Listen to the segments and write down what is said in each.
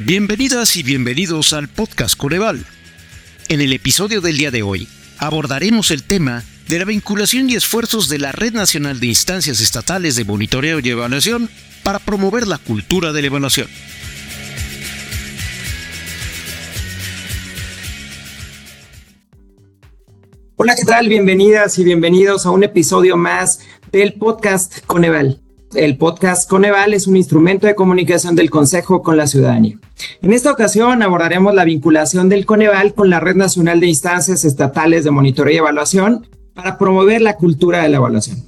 Bienvenidas y bienvenidos al podcast Coneval. En el episodio del día de hoy abordaremos el tema de la vinculación y esfuerzos de la Red Nacional de Instancias Estatales de Monitoreo y Evaluación para promover la cultura de la evaluación. Hola, ¿qué tal? Bienvenidas y bienvenidos a un episodio más del podcast Coneval. El podcast Coneval es un instrumento de comunicación del Consejo con la ciudadanía. En esta ocasión abordaremos la vinculación del Coneval con la Red Nacional de Instancias Estatales de Monitoreo y Evaluación para promover la cultura de la evaluación.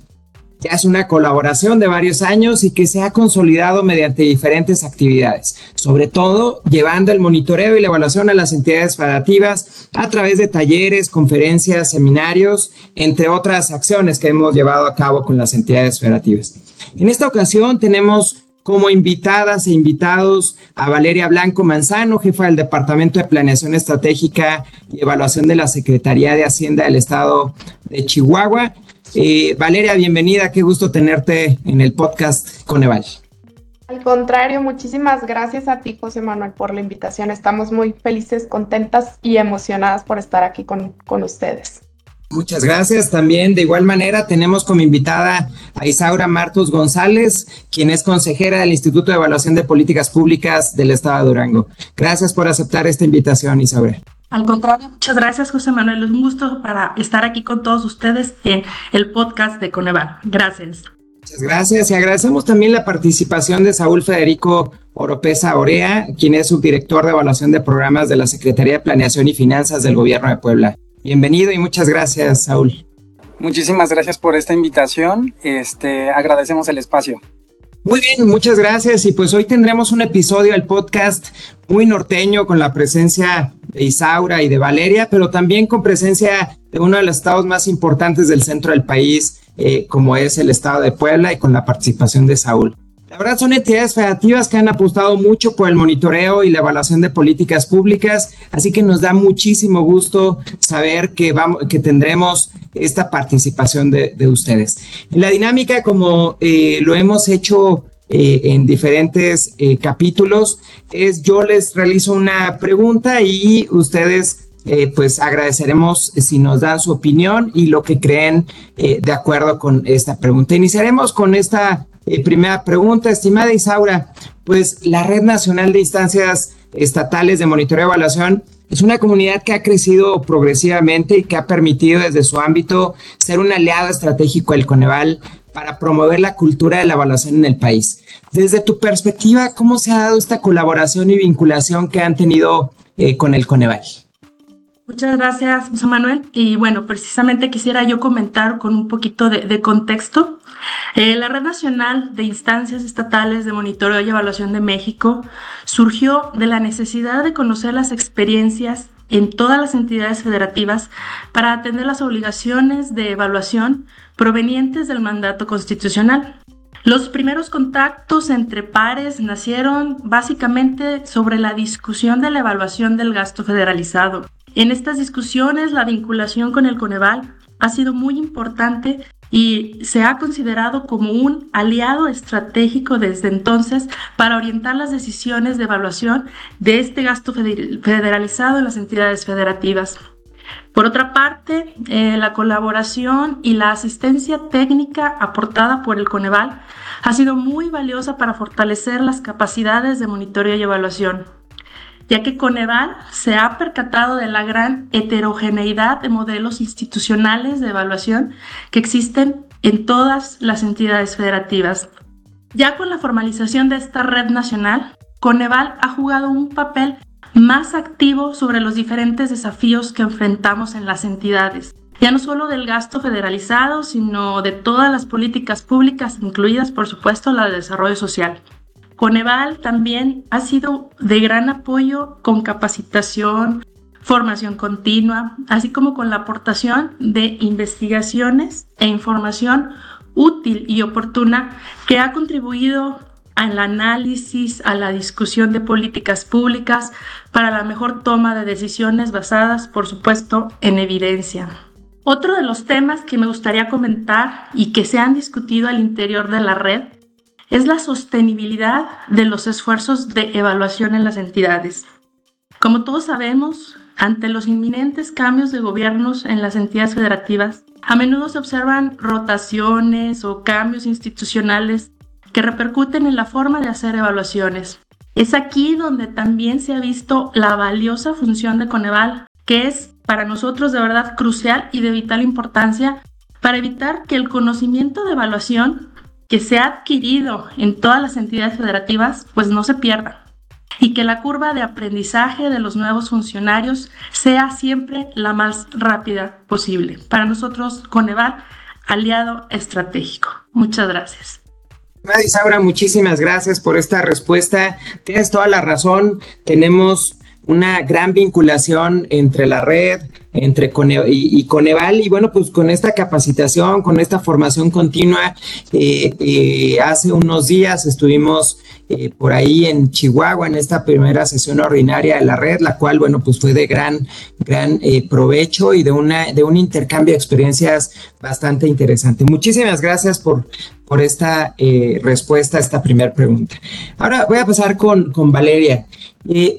Ya es una colaboración de varios años y que se ha consolidado mediante diferentes actividades, sobre todo llevando el monitoreo y la evaluación a las entidades federativas a través de talleres, conferencias, seminarios, entre otras acciones que hemos llevado a cabo con las entidades federativas. En esta ocasión tenemos como invitadas e invitados a Valeria Blanco Manzano, jefa del Departamento de Planeación Estratégica y Evaluación de la Secretaría de Hacienda del Estado de Chihuahua. Eh, Valeria, bienvenida, qué gusto tenerte en el podcast Coneval. Al contrario, muchísimas gracias a ti, José Manuel, por la invitación. Estamos muy felices, contentas y emocionadas por estar aquí con, con ustedes. Muchas gracias. También de igual manera tenemos como invitada a Isaura Martos González, quien es consejera del Instituto de Evaluación de Políticas Públicas del Estado de Durango. Gracias por aceptar esta invitación, Isaura. Al contrario, muchas gracias, José Manuel. Es un gusto para estar aquí con todos ustedes en el podcast de Coneval. Gracias. Muchas gracias y agradecemos también la participación de Saúl Federico Oropesa Orea, quien es subdirector de evaluación de programas de la Secretaría de Planeación y Finanzas del Gobierno de Puebla. Bienvenido y muchas gracias, Saúl. Muchísimas gracias por esta invitación. Este, agradecemos el espacio. Muy bien, muchas gracias. Y pues hoy tendremos un episodio del podcast muy norteño con la presencia de Isaura y de Valeria, pero también con presencia de uno de los estados más importantes del centro del país, eh, como es el estado de Puebla, y con la participación de Saúl. La verdad son entidades federativas que han apostado mucho por el monitoreo y la evaluación de políticas públicas, así que nos da muchísimo gusto saber que, vamos, que tendremos esta participación de, ustedes. La dinámica, como eh, lo hemos hecho eh, en diferentes eh, capítulos, es yo les realizo una pregunta y ustedes pues agradeceremos si nos dan su opinión y lo que creen de acuerdo con esta pregunta. Iniciaremos con esta eh, primera pregunta, estimada Isaura, pues la Red Nacional de Instancias Estatales de Monitoreo y Evaluación es una comunidad que ha crecido progresivamente y que ha permitido desde su ámbito ser un aliado estratégico del Coneval para promover la cultura de la evaluación en el país. Desde tu perspectiva, ¿cómo se ha dado esta colaboración y vinculación que han tenido eh, con el Coneval? Muchas gracias, José Manuel. Y bueno, precisamente quisiera yo comentar con un poquito de contexto eh, la Red Nacional de Instancias Estatales de Monitoreo y Evaluación de México surgió de la necesidad de conocer las experiencias en todas las entidades federativas para atender las obligaciones de evaluación provenientes del mandato constitucional. Los primeros contactos entre pares nacieron básicamente sobre la discusión de la evaluación del gasto federalizado. En estas discusiones, la vinculación con el Coneval ha sido muy importante y se ha considerado como un aliado estratégico desde entonces para orientar las decisiones de evaluación de este gasto federalizado en las entidades federativas. Por otra parte, eh, la colaboración y la asistencia técnica aportada por el Coneval ha sido muy valiosa para fortalecer las capacidades de monitoreo y evaluación ya que Coneval se ha percatado de la gran heterogeneidad de modelos institucionales de evaluación que existen en todas las entidades federativas. Ya con la formalización de esta red nacional, Coneval ha jugado un papel más activo sobre los diferentes desafíos que enfrentamos en las entidades, ya no solo del gasto federalizado, sino de todas las políticas públicas, incluidas por supuesto la de desarrollo social. Coneval también ha sido de gran apoyo con capacitación, formación continua, así como con la aportación de investigaciones e información útil y oportuna que ha contribuido al análisis, a la discusión de políticas públicas para la mejor toma de decisiones basadas, por supuesto, en evidencia. Otro de los temas que me gustaría comentar y que se han discutido al interior de la red es la sostenibilidad de los esfuerzos de evaluación en las entidades. Como todos sabemos, ante los inminentes cambios de gobiernos en las entidades federativas, a menudo se observan rotaciones o cambios institucionales que repercuten en la forma de hacer evaluaciones. Es aquí donde también se ha visto la valiosa función de Coneval, que es para nosotros de verdad crucial y de vital importancia para evitar que el conocimiento de evaluación que se ha adquirido en todas las entidades federativas pues no se pierda y que la curva de aprendizaje de los nuevos funcionarios sea siempre la más rápida posible. Para nosotros, Coneval, aliado estratégico. Muchas gracias. Isaura, muchísimas gracias por esta respuesta. Tienes toda la razón. Tenemos una gran vinculación entre la red, entre y, Coneval, y bueno, pues con esta capacitación, con esta formación continua, eh, eh, hace unos días estuvimos eh, por ahí en Chihuahua en esta primera sesión ordinaria de la red, la cual, bueno, pues fue de gran, gran provecho y de, una, de un intercambio de experiencias bastante interesante. Muchísimas gracias por, por esta respuesta a esta primera pregunta. Ahora voy a pasar con, con Valeria.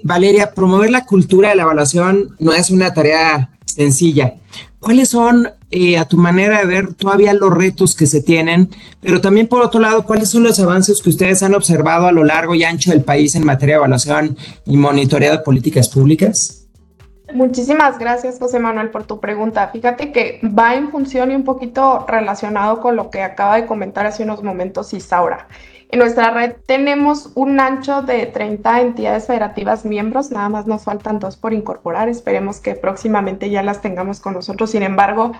Valeria, promover la cultura de la evaluación no es una tarea sencilla. ¿Cuáles son, eh, a tu manera de ver, todavía los retos que se tienen? Pero también, por otro lado, ¿cuáles son los avances que ustedes han observado a lo largo y ancho del país en materia de evaluación y monitoreo de políticas públicas? Muchísimas gracias, José Manuel, por tu pregunta. Fíjate que va en función y un poquito relacionado con lo que acaba de comentar hace unos momentos Isaura. En nuestra red tenemos un ancho de 30 entidades federativas miembros, nada más nos faltan dos por incorporar, esperemos que próximamente ya las tengamos con nosotros. Sin embargo,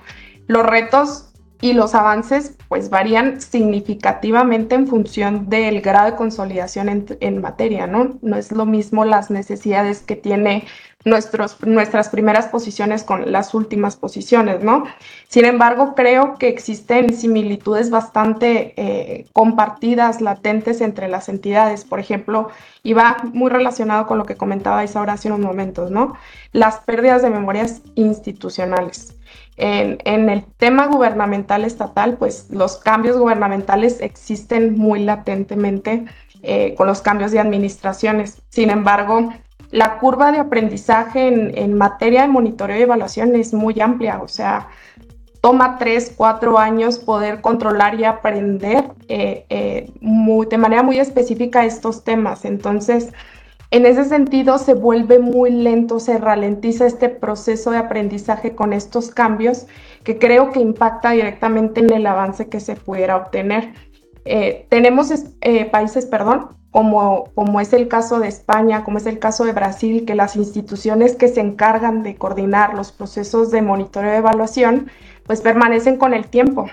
los retos y los avances pues varían significativamente en función del grado de consolidación en, en materia, ¿no? No es lo mismo las necesidades que tiene nuestros, nuestras primeras posiciones con las últimas posiciones, ¿no? Sin embargo, creo que existen similitudes bastante eh, compartidas, latentes entre las entidades. Por ejemplo, y va muy relacionado con lo que comentaba ahora hace unos momentos, ¿no? Las pérdidas de memorias institucionales. En, en, el tema gubernamental estatal, pues los cambios gubernamentales existen muy latentemente eh, con los cambios de administraciones. Sin embargo, la curva de aprendizaje en, materia de monitoreo y evaluación es muy amplia, o sea, toma tres, cuatro años poder controlar y aprender eh, eh, de manera muy específica estos temas. Entonces, en ese sentido, se vuelve muy lento, se ralentiza este proceso de aprendizaje con estos cambios que creo que impacta directamente en el avance que se pudiera obtener. Eh, tenemos países, perdón, como, como es el caso de España, como es el caso de Brasil, que las instituciones que se encargan de coordinar los procesos de monitoreo y evaluación, pues permanecen con el tiempo.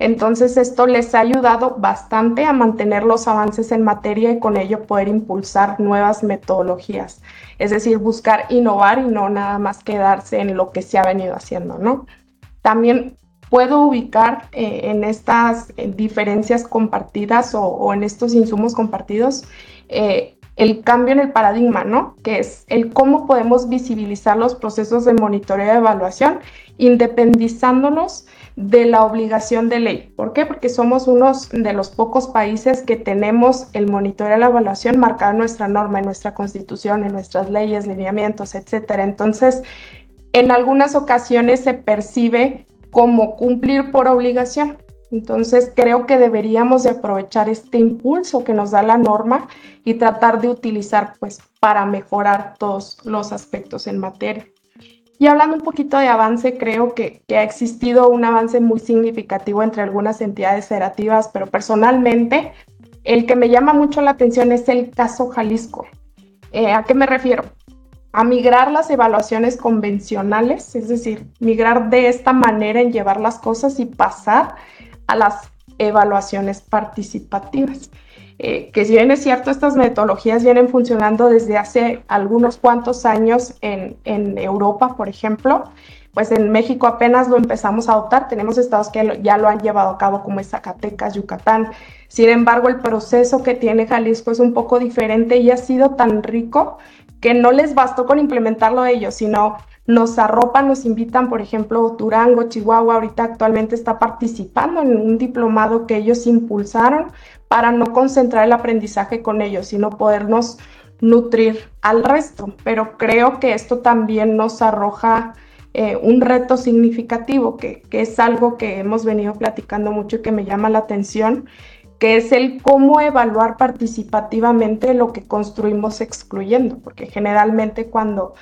Entonces esto les ha ayudado bastante a mantener los avances en materia y con ello poder impulsar nuevas metodologías, es decir, buscar innovar y no nada más quedarse en lo que se ha venido haciendo, ¿no? También puedo ubicar eh, en estas eh, diferencias compartidas o, en estos insumos compartidos eh, el cambio en el paradigma, ¿no? Que es el cómo podemos visibilizar los procesos de monitoreo y evaluación independizándonos de la obligación de ley. ¿Por qué? Porque somos unos de los pocos países que tenemos el monitoreo y la evaluación marcado en nuestra norma, en nuestra constitución, en nuestras leyes, lineamientos, etcétera. Entonces, en algunas ocasiones se percibe como cumplir por obligación. Entonces creo que deberíamos de aprovechar este impulso que nos da la norma y tratar de utilizar pues para mejorar todos los aspectos en materia. Y hablando un poquito de avance, creo que, ha existido un avance muy significativo entre algunas entidades federativas, pero personalmente el que me llama mucho la atención es el caso Jalisco. Eh, ¿A qué me refiero? A migrar las evaluaciones convencionales, es decir, migrar de esta manera en llevar las cosas y pasar a las evaluaciones participativas. Eh, que si bien es cierto, estas metodologías vienen funcionando desde hace algunos cuantos años en, Europa, por ejemplo, pues en México apenas lo empezamos a adoptar. Tenemos estados que ya lo han llevado a cabo como Zacatecas, Yucatán. Sin embargo, el proceso que tiene Jalisco es un poco diferente y ha sido tan rico que no les bastó con implementarlo ellos, sino nos arropan, nos invitan, por ejemplo, Durango, Chihuahua, ahorita actualmente está participando en un diplomado que ellos impulsaron para no concentrar el aprendizaje con ellos, sino podernos nutrir al resto. Pero creo que esto también nos arroja eh, un reto significativo, que, que es algo que hemos venido platicando mucho y que me llama la atención, que es el cómo evaluar participativamente lo que construimos excluyendo, porque generalmente cuando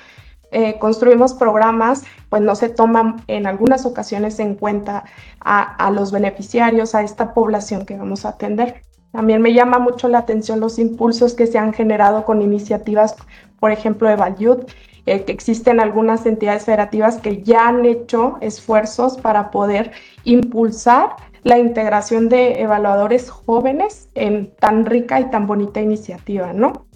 eh, construimos programas, pues no se toman en algunas ocasiones en cuenta a, los beneficiarios, a esta población que vamos a atender. También me llama mucho la atención los impulsos que se han generado con iniciativas, por ejemplo, de Valyud, eh, que existen algunas entidades federativas que ya han hecho esfuerzos para poder impulsar la integración de evaluadores jóvenes en tan rica y tan bonita iniciativa, ¿no?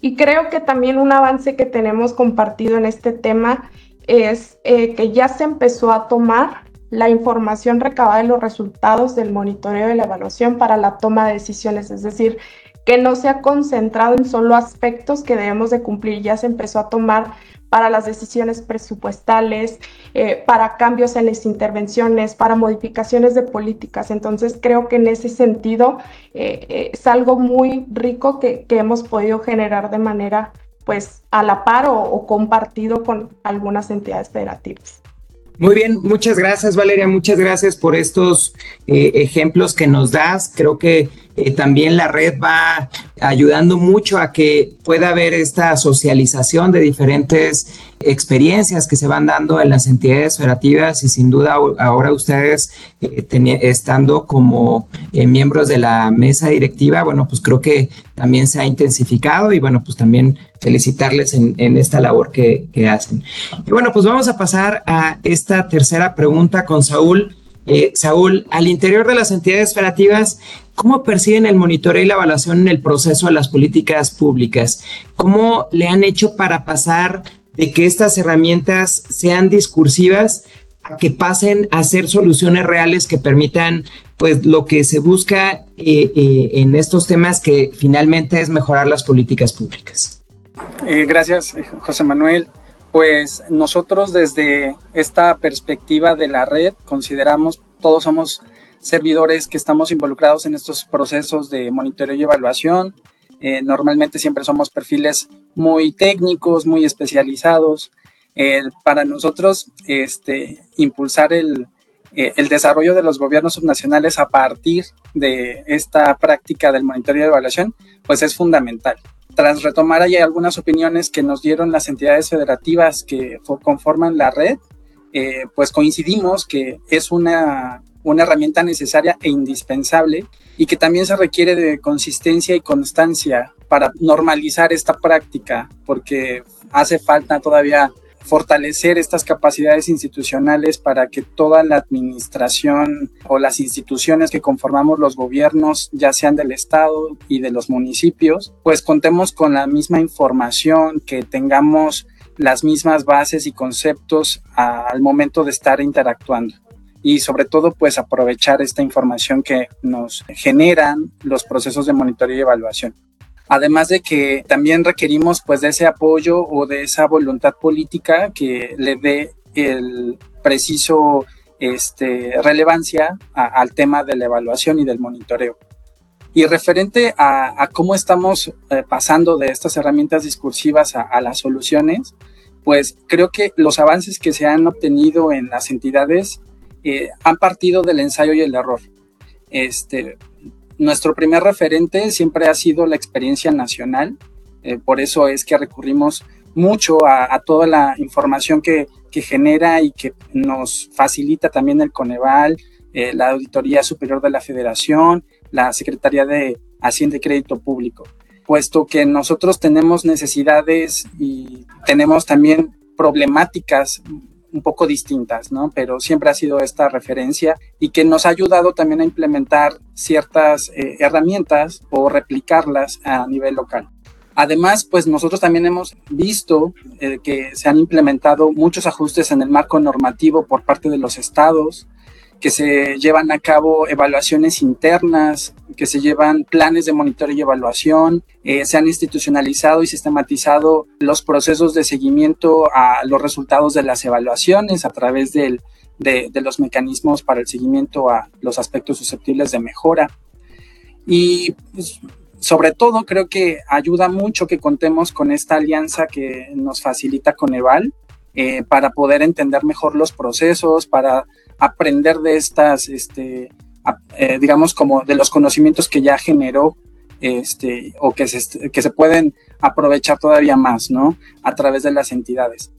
Y creo que también un avance que tenemos compartido en este tema es eh, que ya se empezó a tomar la información recabada de los resultados del monitoreo y la evaluación para la toma de decisiones, es decir, que no se ha concentrado en solo aspectos que debemos de cumplir, ya se empezó a tomar para las decisiones presupuestales, eh, para cambios en las intervenciones, para modificaciones de políticas. Entonces creo que en ese sentido eh, eh, es algo muy rico que, hemos podido generar de manera pues a la par o compartido con algunas entidades federativas. Muy bien, muchas gracias Valeria, muchas gracias por estos eh, ejemplos que nos das. Creo que eh, también la red va ayudando mucho a que pueda haber esta socialización de diferentes experiencias que se van dando en las entidades federativas y sin duda ahora ustedes eh, estando como miembros de la mesa directiva, bueno, pues creo que también se ha intensificado y bueno, pues también felicitarles en, esta labor que, hacen. Y bueno, pues vamos a pasar a esta tercera pregunta con Saúl. Eh, Saúl, al interior de las entidades federativas, ¿cómo perciben el monitoreo y la evaluación en el proceso de las políticas públicas? ¿Cómo le han hecho para pasar de que estas herramientas sean discursivas a que pasen a ser soluciones reales que permitan pues lo que se busca eh, eh, en estos temas que finalmente es mejorar las políticas públicas. Eh, gracias, José Manuel. Pues nosotros desde esta perspectiva de la red consideramos, todos somos servidores que estamos involucrados en estos procesos de monitoreo y evaluación. Eh, normalmente siempre somos perfiles muy técnicos, muy especializados. Eh, para nosotros, este, impulsar el, el desarrollo de los gobiernos subnacionales a partir de esta práctica del monitoreo y evaluación, pues es fundamental tras retomar ahí algunas opiniones que nos dieron las entidades federativas que conforman la red, eh, pues coincidimos que es una, una herramienta necesaria e indispensable y que también se requiere de consistencia y constancia para normalizar esta práctica, porque hace falta todavía fortalecer estas capacidades institucionales para que toda la administración o las instituciones que conformamos los gobiernos, ya sean del Estado y de los municipios, pues contemos con la misma información, que tengamos las mismas bases y conceptos al momento de estar interactuando y sobre todo pues aprovechar esta información que nos generan los procesos de monitoreo y evaluación. Además de que también requerimos pues de ese apoyo o de esa voluntad política que le dé el preciso este, relevancia al tema de la evaluación y del monitoreo. Y referente a, cómo estamos eh, pasando de estas herramientas discursivas a, las soluciones, pues creo que los avances que se han obtenido en las entidades eh, han partido del ensayo y el error. Este, nuestro primer referente siempre ha sido la experiencia nacional, eh, por eso es que recurrimos mucho a, toda la información que, genera y que nos facilita también el Coneval, eh, la Auditoría Superior de la Federación, la Secretaría de Hacienda y Crédito Público, puesto que nosotros tenemos necesidades y tenemos también problemáticas un poco distintas, ¿no? Pero siempre ha sido esta referencia y que nos ha ayudado también a implementar ciertas eh, herramientas o replicarlas a nivel local. Además, pues nosotros también hemos visto eh, que se han implementado muchos ajustes en el marco normativo por parte de los estados, que se llevan a cabo evaluaciones internas, que se llevan planes de monitoreo y evaluación, eh, se han institucionalizado y sistematizado los procesos de seguimiento a los resultados de las evaluaciones a través de, los mecanismos para el seguimiento a los aspectos susceptibles de mejora. Y pues, sobre todo creo que ayuda mucho que contemos con esta alianza que nos facilita Coneval eh, para poder entender mejor los procesos, para aprender de estas, este, eh, digamos, como de los conocimientos que ya generó este, o que se, que se pueden aprovechar todavía más, ¿no? A través de las entidades.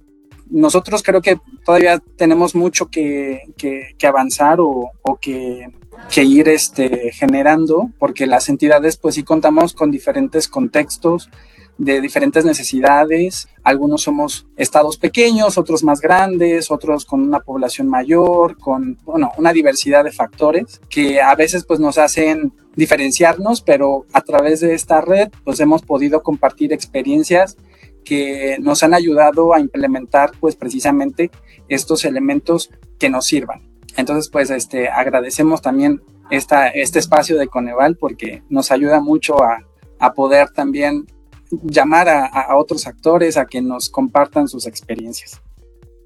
Nosotros creo que todavía tenemos mucho que, que, avanzar o, o que, que, ir este, generando, porque las entidades, pues sí contamos con diferentes contextos, de diferentes necesidades. Algunos somos estados pequeños, otros más grandes, otros con una población mayor, con bueno, una diversidad de factores que a veces pues nos hacen diferenciarnos, pero a través de esta red pues hemos podido compartir experiencias que nos han ayudado a implementar pues precisamente estos elementos que nos sirvan. Entonces pues este agradecemos también esta, este espacio de Coneval porque nos ayuda mucho a, a poder también llamar a, otros actores a que nos compartan sus experiencias.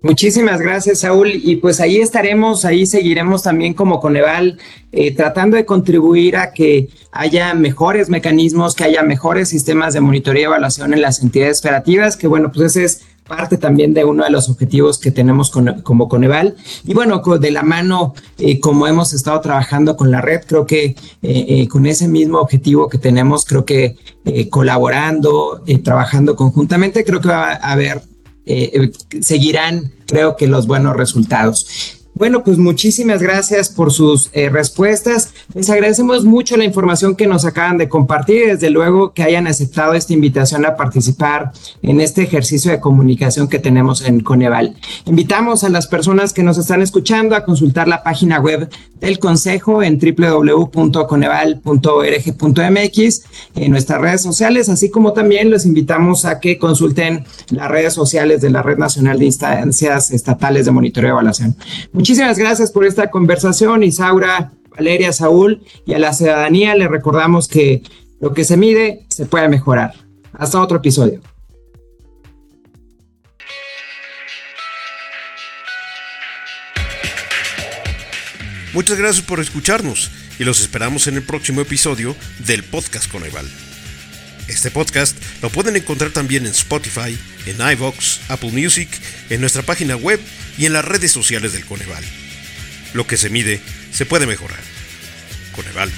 Muchísimas gracias, Saúl. Y pues ahí estaremos, ahí seguiremos también como Coneval, eh, tratando de contribuir a que haya mejores mecanismos, que haya mejores sistemas de monitoreo y evaluación en las entidades federativas, que bueno, pues ese es parte también de uno de los objetivos que tenemos como Coneval. Y bueno, de la mano, eh, como hemos estado trabajando con la red, creo que eh, eh, con ese mismo objetivo que tenemos, creo que colaborando, trabajando conjuntamente, creo que va a haber, seguirán, creo que los buenos resultados. Bueno, pues muchísimas gracias por sus eh, respuestas. Les agradecemos mucho la información que nos acaban de compartir desde luego que hayan aceptado esta invitación a participar en este ejercicio de comunicación que tenemos en Coneval. Invitamos a las personas que nos están escuchando a consultar la página web del Consejo en www.coneval.org.mx, en nuestras redes sociales, así como también los invitamos a que consulten las redes sociales de la Red Nacional de Instancias Estatales de Monitoreo y Evaluación. Muchísimas gracias por esta conversación, Isaura, Valeria, Saúl, y a la ciudadanía le recordamos que lo que se mide se puede mejorar. Hasta otro episodio. Muchas gracias por escucharnos y los esperamos en el próximo episodio del podcast Coneval. Este podcast lo pueden encontrar también en Spotify, en iVoox, Apple Music, en nuestra página web y en las redes sociales del Coneval. Lo que se mide se puede mejorar. Coneval.